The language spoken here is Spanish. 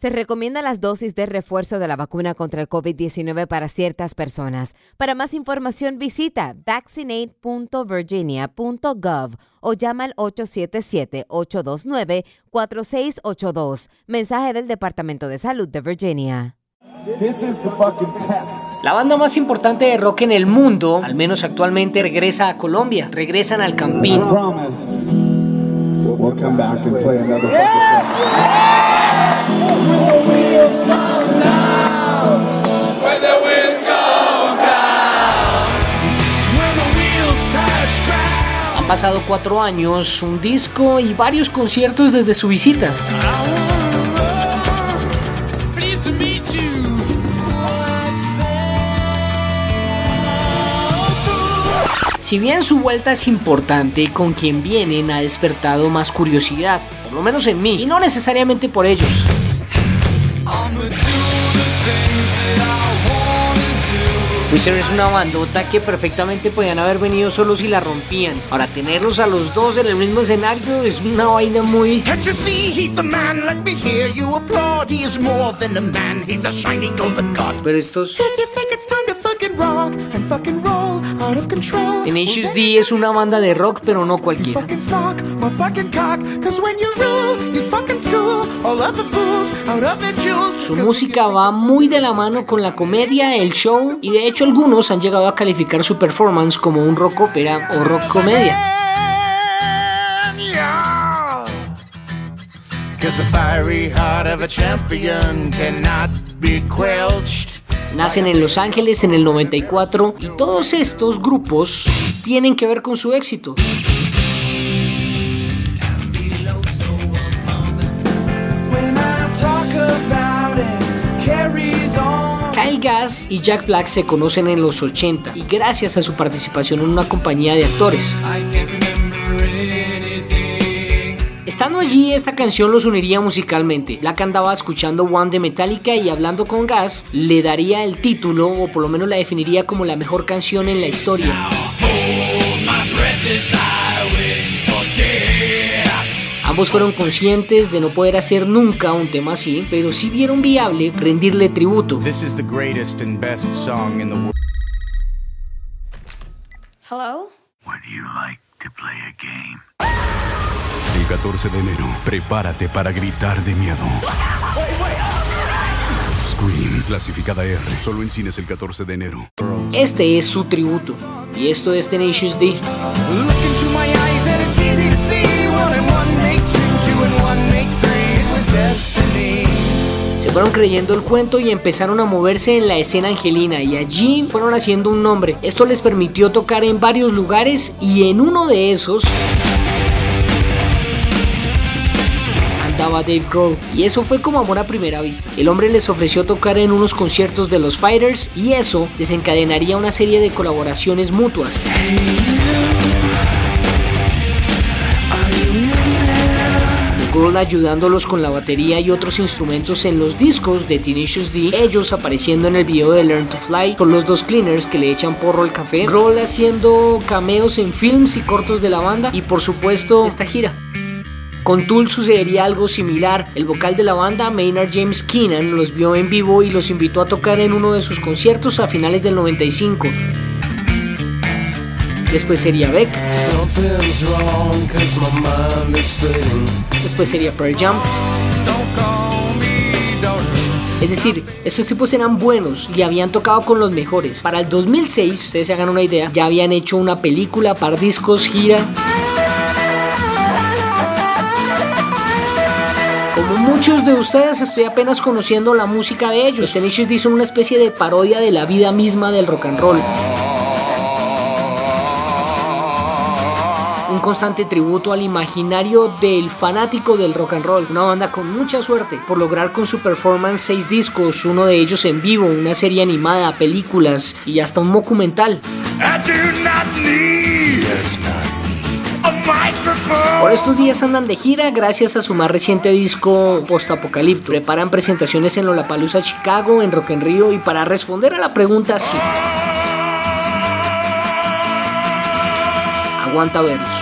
Se recomienda las dosis de refuerzo de la vacuna contra el COVID-19 para ciertas personas. Para más información visita vaccinate.virginia.gov o llama al 877-829-4682. Mensaje del Departamento de Salud de Virginia. La banda más importante de rock en el mundo, al menos actualmente, regresa a Colombia. Regresan al Campín. Pasado cuatro años, un disco y varios conciertos desde su visita. Si bien su vuelta es importante, con quien vienen ha despertado más curiosidad, por lo menos en mí, y no necesariamente por ellos. Wizard es una bandota que perfectamente podían haber venido solos y la rompían. Ahora, tenerlos a los dos en el mismo escenario es una vaina muy... Pero estos... Tenacious D es una banda de rock, pero no cualquiera. Su música va muy de la mano con la comedia, el show, y de hecho algunos han llegado a calificar su performance como un rock ópera o rock comedia. Nacen en Los Ángeles en el 94 y todos estos grupos tienen que ver con su éxito. Kyle Gass y Jack Black se conocen en los 80 y gracias a su participación en una compañía de actores. Estando allí, esta canción los uniría musicalmente. Black andaba escuchando One de Metallica y hablando con Gas, le daría el título o por lo menos la definiría como la mejor canción en la historia. Ambos fueron conscientes de no poder hacer nunca un tema así, pero sí vieron viable rendirle tributo. Hello? El 14 de enero, prepárate para gritar de miedo. Scream, clasificada R, solo en cines el 14 de enero. Este es su tributo, y esto es Tenacious D. Se fueron creyendo el cuento y empezaron a moverse en la escena angelina y allí fueron haciendo un nombre. Esto les permitió tocar en varios lugares y en uno de esos andaba Dave Grohl y eso fue como amor a primera vista. El hombre les ofreció tocar en unos conciertos de los Fighters y eso desencadenaría una serie de colaboraciones mutuas. Grohl ayudándolos con la batería y otros instrumentos en los discos de Tenacious D, ellos apareciendo en el video de Learn to Fly con los dos cleaners que le echan porro al café, Grohl haciendo cameos en films y cortos de la banda y por supuesto esta gira. Con Tool sucedería algo similar. El vocal de la banda, Maynard James Keenan, los vio en vivo y los invitó a tocar en uno de sus conciertos a finales del 95. Después sería Beck. Después sería Pearl Jam. Es decir, estos tipos eran buenos y habían tocado con los mejores. Para el 2006, ustedes se hagan una idea, ya habían hecho una película, par discos, gira. Como muchos de ustedes, estoy apenas conociendo la música de ellos. Los Tenacious D son una especie de parodia de la vida misma del rock and roll. un constante tributo al imaginario del fanático del rock and roll, una banda con mucha suerte por lograr con su performance seis discos, uno de ellos en vivo, una serie animada, películas y hasta un documental. Por estos días andan de gira gracias a su más reciente disco post-apocalipto. Preparan presentaciones en Lollapalooza, Chicago, en Rock en Rio y para responder a la pregunta sí. Aguanta verlos.